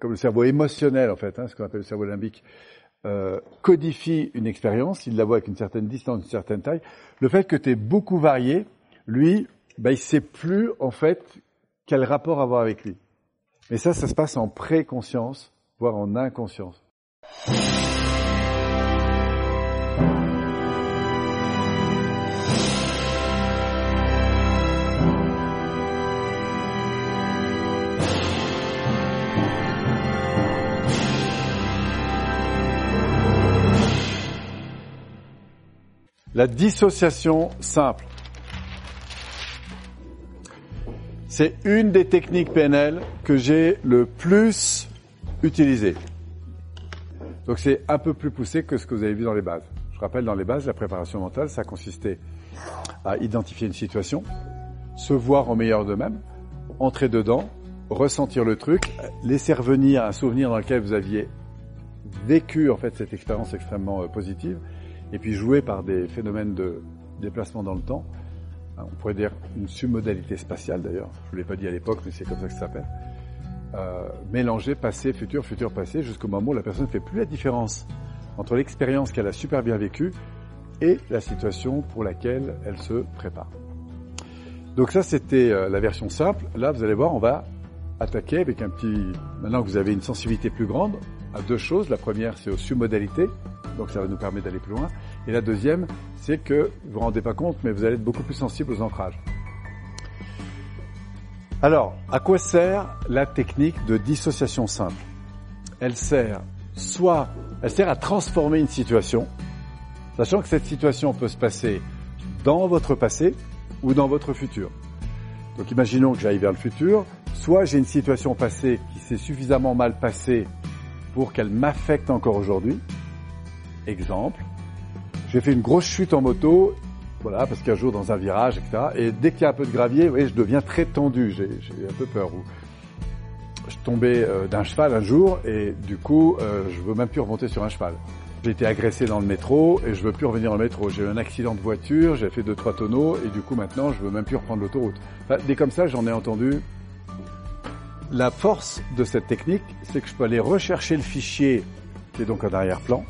comme le cerveau émotionnel en fait, hein, ce qu'on appelle le cerveau limbique, euh, codifie une expérience, il la voit avec une certaine distance, une certaine taille. Le fait que tu es beaucoup varié, lui, bah, il sait plus en fait quel rapport avoir avec lui. Mais ça, ça se passe en préconscience, voire en inconscience. La dissociation simple. C'est une des techniques PNL que j'ai le plus utilisées. Donc c'est un peu plus poussé que ce que vous avez vu dans les bases. Je rappelle, dans les bases, la préparation mentale, ça consistait à identifier une situation, se voir en meilleur d'eux-mêmes, entrer dedans, ressentir le truc, laisser revenir un souvenir dans lequel vous aviez vécu en fait cette expérience extrêmement euh, positive, et puis jouer par des phénomènes de déplacement dans le temps. On pourrait dire une submodalité spatiale d'ailleurs, je ne l'ai pas dit à l'époque, mais c'est comme ça que ça s'appelle. Euh, mélanger passé, futur, futur, passé, jusqu'au moment où la personne ne fait plus la différence entre l'expérience qu'elle a super bien vécue et la situation pour laquelle elle se prépare. Donc ça, c'était euh, la version simple. Là, vous allez voir, on va attaquer avec un petit... Maintenant que vous avez une sensibilité plus grande, à deux choses. La première, c'est aux submodalités donc ça va nous permettre d'aller plus loin. Et la deuxième, c'est que vous vous rendez pas compte, mais vous allez être beaucoup plus sensible aux ancrages. Alors, à quoi sert la technique de dissociation simple? Elle sert soit, elle sert à transformer une situation, sachant que cette situation peut se passer dans votre passé ou dans votre futur. Donc imaginons que j'aille vers le futur, soit j'ai une situation passée qui s'est suffisamment mal passée pour qu'elle m'affecte encore aujourd'hui, Exemple, j'ai fait une grosse chute en moto, voilà, parce qu'un jour dans un virage, etc. Et dès qu'il y a un peu de gravier, vous je deviens très tendu, j'ai un peu peur. Je tombais euh, d'un cheval un jour et du coup, euh, je veux même plus remonter sur un cheval. J'ai été agressé dans le métro et je veux plus revenir dans métro. J'ai eu un accident de voiture, j'ai fait deux trois tonneaux et du coup maintenant je veux même plus reprendre l'autoroute. Enfin, dès comme ça, j'en ai entendu. La force de cette technique, c'est que je peux aller rechercher le fichier qui est donc en arrière-plan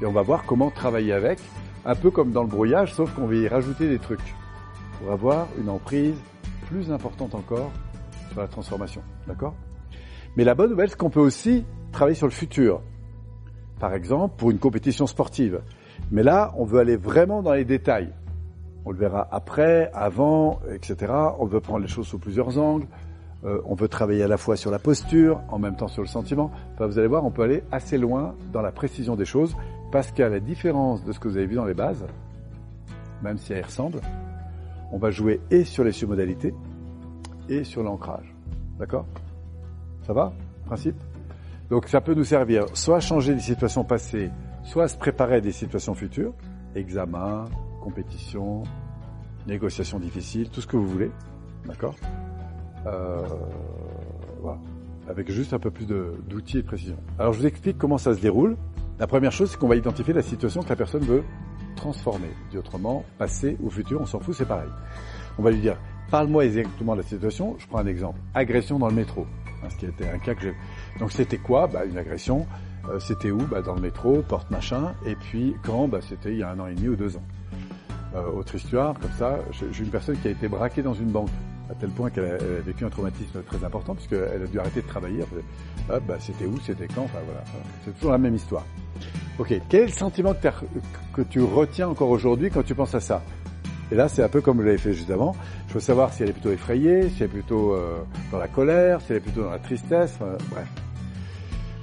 et on va voir comment travailler avec, un peu comme dans le brouillage, sauf qu'on va y rajouter des trucs pour avoir une emprise plus importante encore sur la transformation. D'accord? Mais la bonne nouvelle, c'est qu'on peut aussi travailler sur le futur. Par exemple, pour une compétition sportive. Mais là, on veut aller vraiment dans les détails. On le verra après, avant, etc. On veut prendre les choses sous plusieurs angles. Euh, on veut travailler à la fois sur la posture, en même temps sur le sentiment. Enfin, vous allez voir, on peut aller assez loin dans la précision des choses parce qu'à la différence de ce que vous avez vu dans les bases, même si elles ressemblent, on va jouer et sur les submodalités et sur l'ancrage. D'accord? Ça va? Principe? Donc ça peut nous servir soit à changer des situations passées, soit à se préparer à des situations futures, examen, compétition, négociation difficile, tout ce que vous voulez. D'accord? Euh, Voilà. Avec juste un peu plus d'outils et de précision. Alors je vous explique comment ça se déroule. La première chose, c'est qu'on va identifier la situation que la personne veut transformer. Dit autrement, passé ou futur, on s'en fout, c'est pareil. On va lui dire, parle-moi exactement de la situation. Je prends un exemple. Agression dans le métro. Hein, ce qui était un cas que j'ai. Donc c'était quoi? Bah, Une agression. Euh, c'était où? Bah, Dans le métro, porte machin. Et puis quand? Bah, C'était il y a un an et demi ou deux ans. Euh, autre histoire, comme ça, j'ai une personne qui a été braquée dans une banque à tel point qu'elle a, vécu un traumatisme très important, puisqu'elle a dû arrêter de travailler. Hop, bah, c'était où, c'était quand, enfin voilà. C'est toujours la même histoire. Ok, quel est le sentiment que, que tu retiens encore aujourd'hui quand tu penses à ça? Et là, c'est un peu comme vous l'avez fait juste avant. Je veux savoir si elle est plutôt effrayée, si elle est plutôt euh, dans la colère, si elle est plutôt dans la tristesse, bref.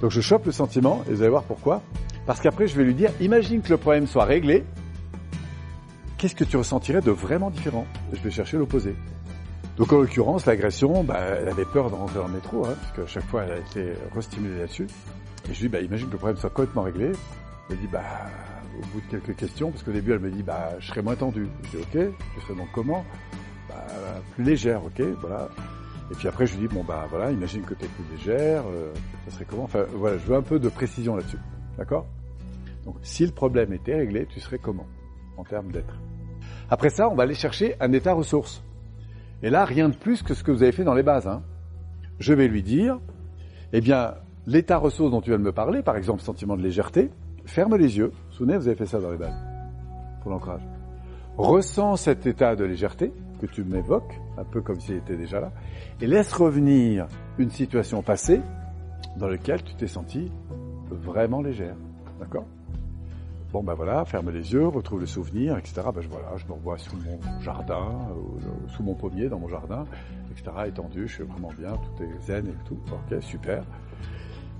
Donc je chope le sentiment, et vous allez voir pourquoi. Parce qu'après, je vais lui dire, imagine que le problème soit réglé, qu'est-ce que tu ressentirais de vraiment différent? Je vais chercher l'opposé. Donc en l'occurrence, l'agression, bah, elle avait peur de rentrer dans le métro, hein, parce qu'à chaque fois, elle a été restimulée là-dessus. Et je lui dis, bah, imagine que le problème soit complètement réglé. Elle me dit, bah, au bout de quelques questions, parce qu'au début, elle me dit, bah, je serais moins tendu. Je dis, ok, je serais donc comment? Bah, Plus légère, ok, voilà. Et puis après, je lui dis, bon, bah, voilà, imagine que tu es plus légère, euh, ça serait comment? Enfin, voilà, je veux un peu de précision là-dessus. D'accord? Donc, si le problème était réglé, tu serais comment En termes d'être? Après ça, on va aller chercher un état ressource. Et là, rien de plus que ce que vous avez fait dans les bases. Hein. Je vais lui dire, eh bien, l'état ressource dont tu viens de me parler, par exemple sentiment de légèreté, ferme les yeux. Souvenez, vous avez fait ça dans les balles pour l'ancrage. Ressens cet état de légèreté que tu m'évoques, un peu comme s'il était déjà là, et laisse revenir une situation passée dans laquelle tu t'es senti vraiment légère. D'accord? Bon ben voilà, ferme les yeux, retrouve le souvenir, etc. Ben voilà, je me revois sous mon jardin, euh, sous mon pommier dans mon jardin, etc. Étendu, je suis vraiment bien, tout est zen et tout. Ok, super.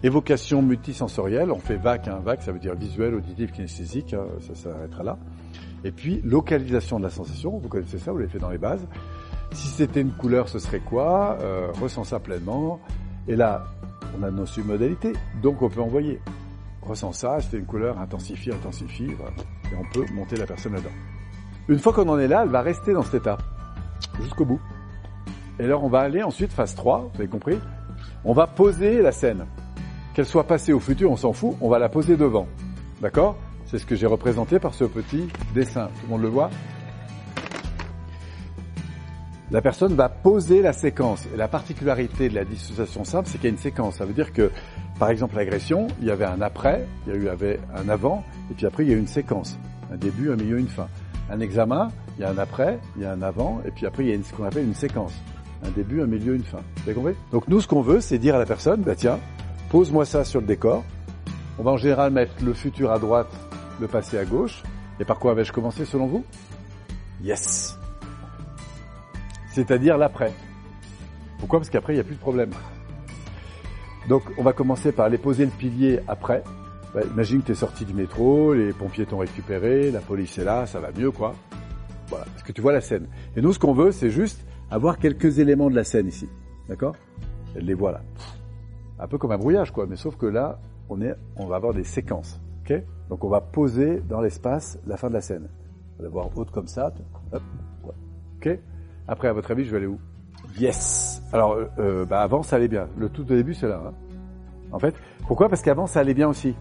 Évocation multisensorielle, on fait VAC, hein. VAC ça veut dire visuel, auditif, kinesthésique, hein, ça s'arrêtera là. Et puis localisation de la sensation, vous connaissez ça, vous l'avez fait dans les bases. Si c'était une couleur, ce serait quoi? Euh, Ressens ça pleinement. Et là, on a nos submodalités, donc on peut envoyer ça, c'est une couleur, intensifie, intensifie, et on peut monter la personne là-dedans. Une fois qu'on en est là, elle va rester dans cet état, jusqu'au bout. Et alors on va aller ensuite, phase 3, vous avez compris, on va poser la scène. Qu'elle soit passée au futur, on s'en fout, on va la poser devant. D'accord? C'est ce que j'ai représenté par ce petit dessin. Tout le monde le voit la personne va poser la séquence. Et la particularité de la dissociation simple, c'est qu'il y a une séquence. Ça veut dire que, par exemple, l'agression, il y avait un après, il y avait un avant, et puis après, il y a une séquence. Un début, un milieu, une fin. Un examen, il y a un après, il y a un avant, et puis après, il y a ce qu'on appelle une séquence. Un début, un milieu, une fin. Vous avez compris? Donc nous, ce qu'on veut, c'est dire à la personne, bah tiens, pose-moi ça sur le décor. On va en général mettre le futur à droite, le passé à gauche. Et par quoi vais-je commencer selon vous? Yes c'est-à-dire l'après. Pourquoi? Parce qu'après, il n'y a plus de problème. Donc, on va commencer par aller poser le pilier après. Bah, imagine que tu es sorti du métro, les pompiers t'ont récupéré, la police est là, ça va mieux, quoi. Voilà, parce que tu vois la scène. Et nous, ce qu'on veut, c'est juste avoir quelques éléments de la scène ici. D'accord? Les voit là. Un peu comme un brouillage, quoi. Mais sauf que là, on, est, on va avoir des séquences. Ok? Donc, on va poser dans l'espace la fin de la scène. On va voir haute comme ça. Hop. Ok? Après, à votre avis, je vais aller où? Yes Alors, euh, euh, bah avant, ça allait bien. Le tout au début, c'est là. Hein. En fait, pourquoi? Parce qu'avant, ça allait bien aussi.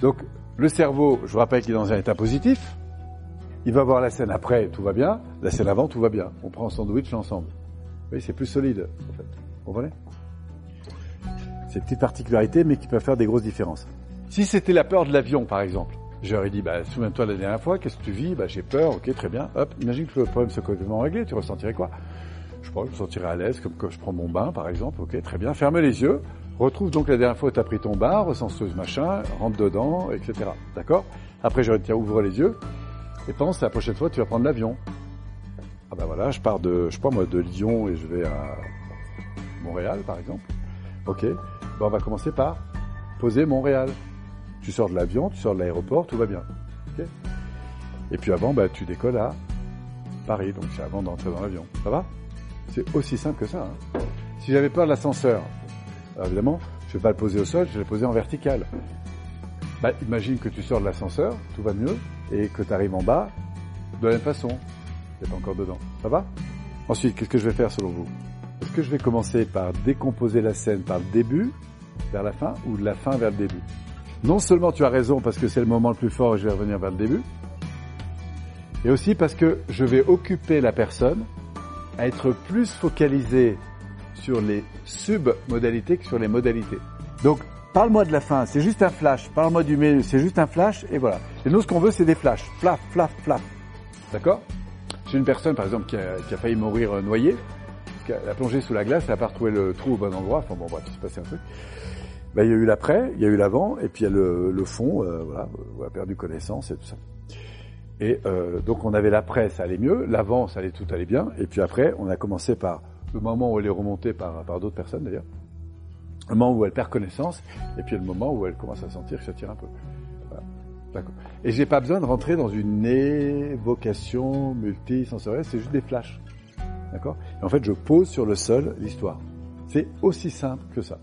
Donc, le cerveau, je vous rappelle qu'il est dans un état positif. Il va voir la scène après, tout va bien. La scène avant, tout va bien. On prend un sandwich ensemble. Oui, c'est plus solide, en fait. Vous comprenez? C'est une petite particularité, mais qui peut faire des grosses différences. Si c'était la peur de l'avion, par exemple, J'aurais dit, bah, souviens-toi la dernière fois, qu'est-ce que tu vis? Bah, j'ai peur, ok, très bien. Hop, imagine que le problème soit complètement réglé, tu ressentirais quoi? Je crois que je me sentirais à l'aise, comme quand je prends mon bain, par exemple, ok, très bien. Ferme les yeux, retrouve donc la dernière fois où tu as pris ton bain, ressens ce machin, rentre dedans, etc. D'accord? Après, j'aurais dit, ouvre les yeux, et pense, la prochaine fois, tu vas prendre l'avion. Ah bah voilà, je pars de, je moi, de Lyon et je vais à Montréal, par exemple. Ok, bah, on va commencer par poser Montréal. Tu sors de l'avion, tu sors de l'aéroport, tout va bien. et puis avant, bah, tu décolles à Paris, donc c'est avant d'entrer dans l'avion. Ça va? C'est aussi simple que ça. Hein. si j'avais peur de l'ascenseur, évidemment, je ne vais pas le poser au sol, je vais le poser en vertical. Bah, imagine que tu sors de l'ascenseur, tout va mieux, et que tu arrives en bas de la même façon. Tu pas encore dedans. Ça va? Ensuite, qu'est-ce que je vais faire selon vous? Est-ce que je vais commencer par décomposer la scène par le début vers la fin ou de la fin vers le début? Non seulement tu as raison parce que c'est le moment le plus fort et je vais revenir vers le début, et aussi parce que je vais occuper la personne à être plus focalisé sur les sub-modalités que sur les modalités. Donc, parle-moi de la fin, c'est juste un flash. Parle-moi du milieu, c'est juste un flash, et voilà. Et nous, ce qu'on veut, c'est des flashs. Flaf, flaf, flaf. D'accord? J'ai une personne, par exemple, qui a, qui a failli mourir euh, noyée, parce qu'elle a plongé sous la glace, elle n'a pas retrouvé le trou au bon endroit. Enfin bon, bref, il s'est passé un truc. Ben, il y a eu l'après, il y a eu l'avant, et puis il y a le, fond, euh, voilà, on a perdu connaissance et tout ça. Et euh, donc on avait l'après, ça allait mieux, l'avant, ça allait tout allait bien, et puis après, on a commencé par le moment où elle est remontée par, par d'autres personnes d'ailleurs, le moment où elle perd connaissance, et puis le moment où elle commence à sentir que ça tire un peu. Voilà. D'accord. Et j'ai pas besoin de rentrer dans une évocation multisensorielle, c'est juste des flashs. D'accord? Et en fait, je pose sur le sol l'histoire. C'est aussi simple que ça.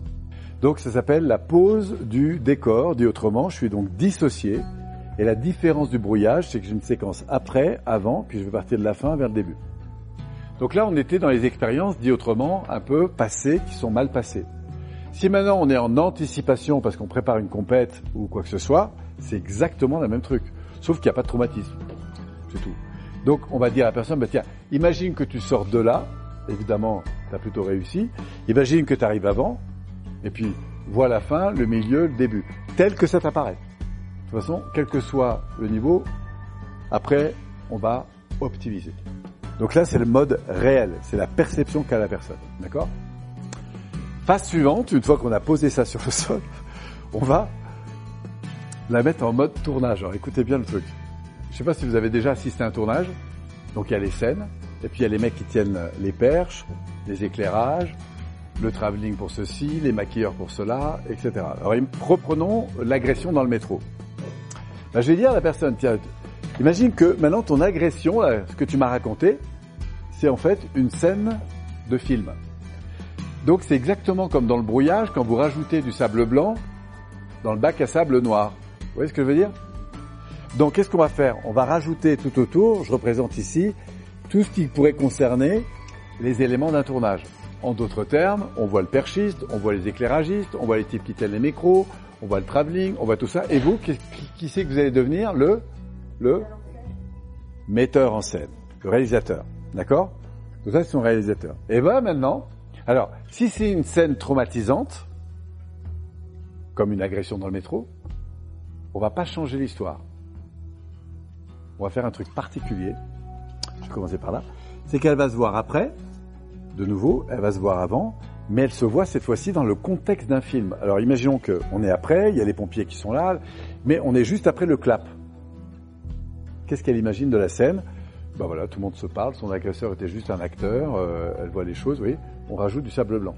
Donc ça s'appelle la pose du décor, dit autrement, je suis donc dissocié. Et la différence du brouillage, c'est que j'ai une séquence après, avant, puis je vais partir de la fin vers le début. Donc là, on était dans les expériences, dit autrement, un peu passées, qui sont mal passées. Si maintenant on est en anticipation parce qu'on prépare une compète ou quoi que ce soit, c'est exactement le même truc. Sauf qu'il n'y a pas de traumatisme. C'est tout. Donc on va dire à la personne, bah, tiens, imagine que tu sors de là, évidemment, tu as plutôt réussi. Imagine que tu arrives avant, et puis, voit la fin, le milieu, le début, tel que ça t'apparaît. De toute façon, quel que soit le niveau, après, on va optimiser. Donc là, c'est le mode réel, c'est la perception qu'a la personne. D'accord? Phase suivante, une fois qu'on a posé ça sur le sol, on va la mettre en mode tournage. Alors écoutez bien le truc. Je sais pas si vous avez déjà assisté à un tournage. Donc il y a les scènes, et puis il y a les mecs qui tiennent les perches, les éclairages, le travelling pour ceci, les maquilleurs pour cela, etc. Alors reprenons l'agression dans le métro. Ben, je vais dire à la personne, tiens, imagine que maintenant ton agression, ce que tu m'as raconté, c'est en fait une scène de film. Donc c'est exactement comme dans le brouillage quand vous rajoutez du sable blanc dans le bac à sable noir. Vous voyez ce que je veux dire? Donc qu'est-ce qu'on va faire? On va rajouter tout autour, je représente ici, tout ce qui pourrait concerner les éléments d'un tournage. En d'autres termes, on voit le perchiste, on voit les éclairagistes, on voit les types qui tiennent les micros, on voit le travelling, on voit tout ça. Et vous, qui, c'est que vous allez devenir Le le metteur en scène, le réalisateur. D'accord? Tout ça, c'est son réalisateur. Et voilà maintenant, alors, si c'est une scène traumatisante, comme une agression dans le métro, on va pas changer l'histoire. On va faire un truc particulier. Je vais commencer par là. C'est qu'elle va se voir après, de nouveau, elle va se voir avant, mais elle se voit cette fois-ci dans le contexte d'un film. Alors imaginons qu'on est après, il y a les pompiers qui sont là, mais on est juste après le clap. Qu'est-ce qu'elle imagine de la scène? Ben voilà, tout le monde se parle, son agresseur était juste un acteur, euh, elle voit les choses, oui on rajoute du sable blanc.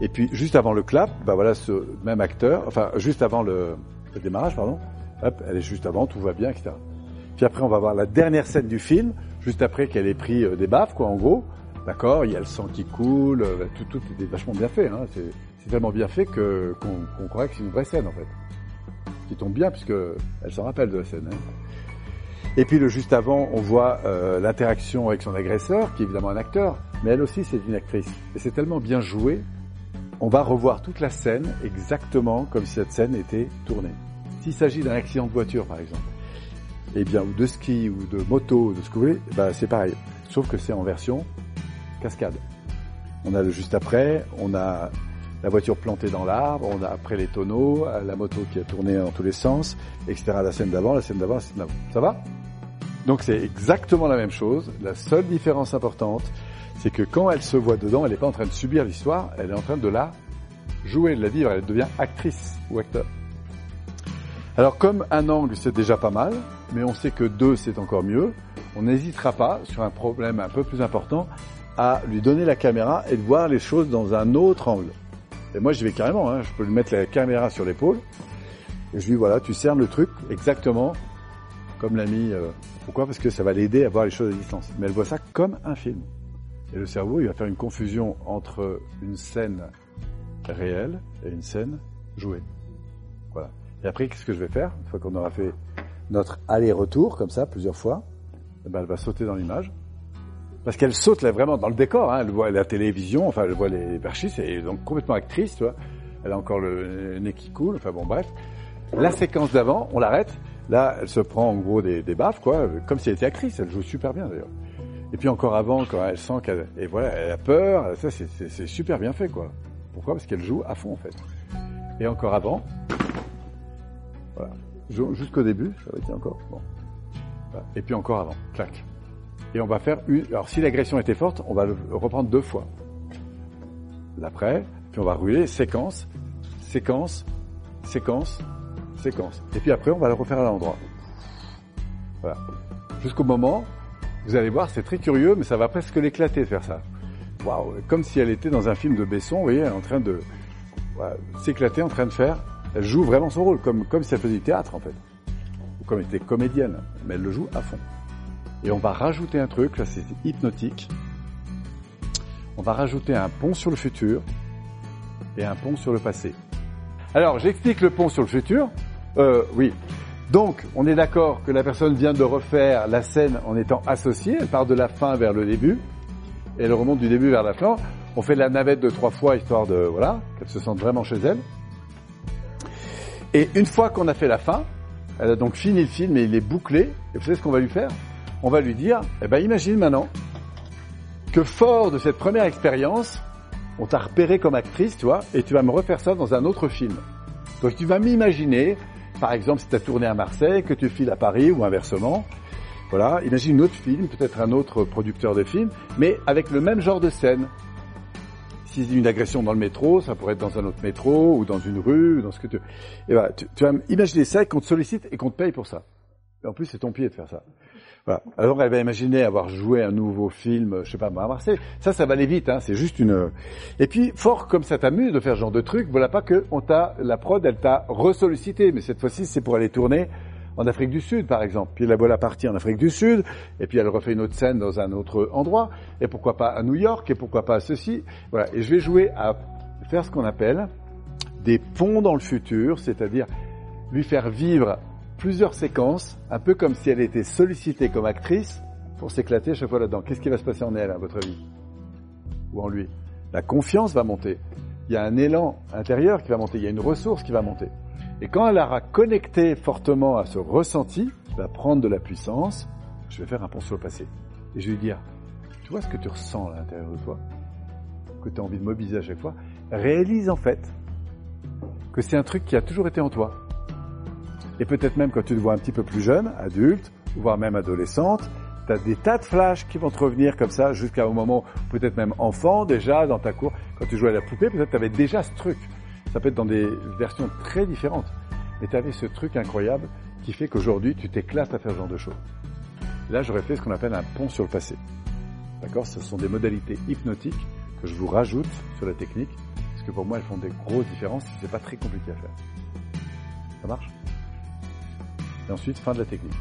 Et puis juste avant le clap, bah voilà ce même acteur, enfin juste avant le, démarrage, pardon, hop, elle est juste avant, tout va bien, etc. Puis après on va voir la dernière scène du film, juste après qu'elle ait pris euh, des baffes, quoi, en gros. D'accord, il y a le sang qui coule, euh, tout, est vachement bien fait. Hein, c'est tellement bien fait que qu'on croit que c'est une vraie scène en fait, qui tombe bien puisque elle s'en rappelle de la scène. Hein. Et puis le juste avant, on voit euh, l'interaction avec son agresseur, qui est évidemment un acteur, mais elle aussi c'est une actrice. Et c'est tellement bien joué, on va revoir toute la scène exactement comme si cette scène était tournée. S'il s'agit d'un accident de voiture par exemple, eh bien, ou de ski, ou de moto, de ce que vous voulez, bah, c'est pareil. Sauf que c'est en version cascade. On a le juste après, on a la voiture plantée dans l'arbre, on a après les tonneaux, la moto qui a tourné dans tous les sens, etc. La scène d'avant, la scène d'avant, la scène d'avant. Ça va? Donc c'est exactement la même chose. La seule différence importante, c'est que quand elle se voit dedans, elle n'est pas en train de subir l'histoire, elle est en train de la jouer, de la vivre, elle devient actrice ou acteur. Alors comme un angle, c'est déjà pas mal, mais on sait que deux, c'est encore mieux, on n'hésitera pas, sur un problème un peu plus important, à lui donner la caméra et de voir les choses dans un autre angle. Et moi, je vais carrément, hein, je peux lui mettre la caméra sur l'épaule, et je lui dis, voilà, tu cernes le truc exactement comme l'a mis. Euh, pourquoi? Parce que ça va l'aider à voir les choses à distance. Mais elle voit ça comme un film. Et le cerveau, il va faire une confusion entre une scène réelle et une scène jouée. Voilà. Et après, qu'est-ce que je vais faire? Une fois qu'on aura fait notre aller-retour, comme ça, plusieurs fois, eh ben, elle va sauter dans l'image. Parce qu'elle saute là vraiment dans le décor, hein. elle voit la télévision, enfin elle voit les perchistes, et donc complètement actrice, tu vois. Elle a encore le nez qui coule, enfin bon bref. La séquence d'avant, on l'arrête, Là, elle se prend en gros des, des baffes, quoi, comme si elle était actrice. Elle joue super bien d'ailleurs. Et puis encore avant, quand elle sent qu'elle, et voilà, elle a peur, ça c'est super bien fait, quoi. Pourquoi? Parce qu'elle joue à fond en fait. Et encore avant, jusqu'au début, ça va être encore. Et puis encore avant, clac. Et on va faire une. Alors si l'agression était forte, on va le reprendre deux fois. L'après, puis on va rouler séquence, séquence, séquence, séquence. Et puis après, on va le refaire à l'endroit. Voilà. Jusqu'au moment, vous allez voir, c'est très curieux, mais ça va presque l'éclater de faire ça. Waouh, comme si elle était dans un film de Besson, vous voyez, en train de s'éclater, en train de faire. Elle joue vraiment son rôle, comme, comme si elle faisait du théâtre en fait. Ou comme elle était comédienne, mais elle le joue à fond. Et on va rajouter un truc, là c'est hypnotique. On va rajouter un pont sur le futur et un pont sur le passé. Alors, j'explique le pont sur le futur. Euh, oui. Donc, on est d'accord que la personne vient de refaire la scène en étant associée. Elle part de la fin vers le début. Et elle remonte du début vers la fin. On fait la navette de trois fois, histoire de, voilà, qu'elle se sente vraiment chez elle. Et une fois qu'on a fait la fin, elle a donc fini le film et il est bouclé. Et vous savez ce qu'on va lui faire? On va lui dire, eh ben, imagine maintenant que fort de cette première expérience, on t'a repéré comme actrice, tu vois, et tu vas me refaire ça dans un autre film. Donc tu vas m'imaginer, par exemple, si tu as tourné à Marseille, que tu files à Paris ou inversement. Voilà, imagine un autre film, peut-être un autre producteur de film, mais avec le même genre de scène. Si c'est une agression dans le métro, ça pourrait être dans un autre métro ou dans une rue, ou dans ce que tu. Et voilà, tu, tu vas imaginer ça et qu'on te sollicite et qu'on te paye pour ça. Et en plus, c'est ton pied de faire ça. Voilà. Alors elle va imaginer avoir joué un nouveau film, je sais pas, à Marseille. Ça, ça va aller vite. Hein. C'est juste une. Et puis fort comme ça t'amuse de faire ce genre de truc, voilà pas que on t'a la prod, elle t'a resollicité, mais cette fois-ci c'est pour aller tourner en Afrique du Sud, par exemple. Puis la voilà partie en Afrique du Sud, et puis elle refait une autre scène dans un autre endroit, et pourquoi pas à New York, et pourquoi pas à ceci. Voilà. Et je vais jouer à faire ce qu'on appelle des ponts dans le futur, c'est-à-dire lui faire vivre plusieurs séquences, un peu comme si elle était sollicitée comme actrice pour s'éclater chaque fois là-dedans. Qu'est-ce qui va se passer en elle, à votre avis? Ou en lui? La confiance va monter. Il y a un élan intérieur qui va monter, il y a une ressource qui va monter. Et quand elle aura connecté fortement à ce ressenti, va prendre de la puissance, je vais faire un pont sur le passé. Et je vais lui dire, tu vois ce que tu ressens à l'intérieur de toi Que tu as envie de mobiliser à chaque fois Réalise en fait que c'est un truc qui a toujours été en toi et peut-être même quand tu te vois un petit peu plus jeune, adulte, voire même adolescente, tu as des tas de flashs qui vont te revenir comme ça jusqu'à un moment, peut-être même enfant déjà dans ta cour. Quand tu jouais à la poupée, peut-être tu avais déjà ce truc. Ça peut être dans des versions très différentes. Mais tu avais ce truc incroyable qui fait qu'aujourd'hui, tu t'éclates à faire ce genre de choses. Là, j'aurais fait ce qu'on appelle un pont sur le passé. D'accord? Ce sont des modalités hypnotiques que je vous rajoute sur la technique, parce que pour moi, elles font des grosses différences. C'est pas très compliqué à faire. Ça marche? Et ensuite fin de la technique.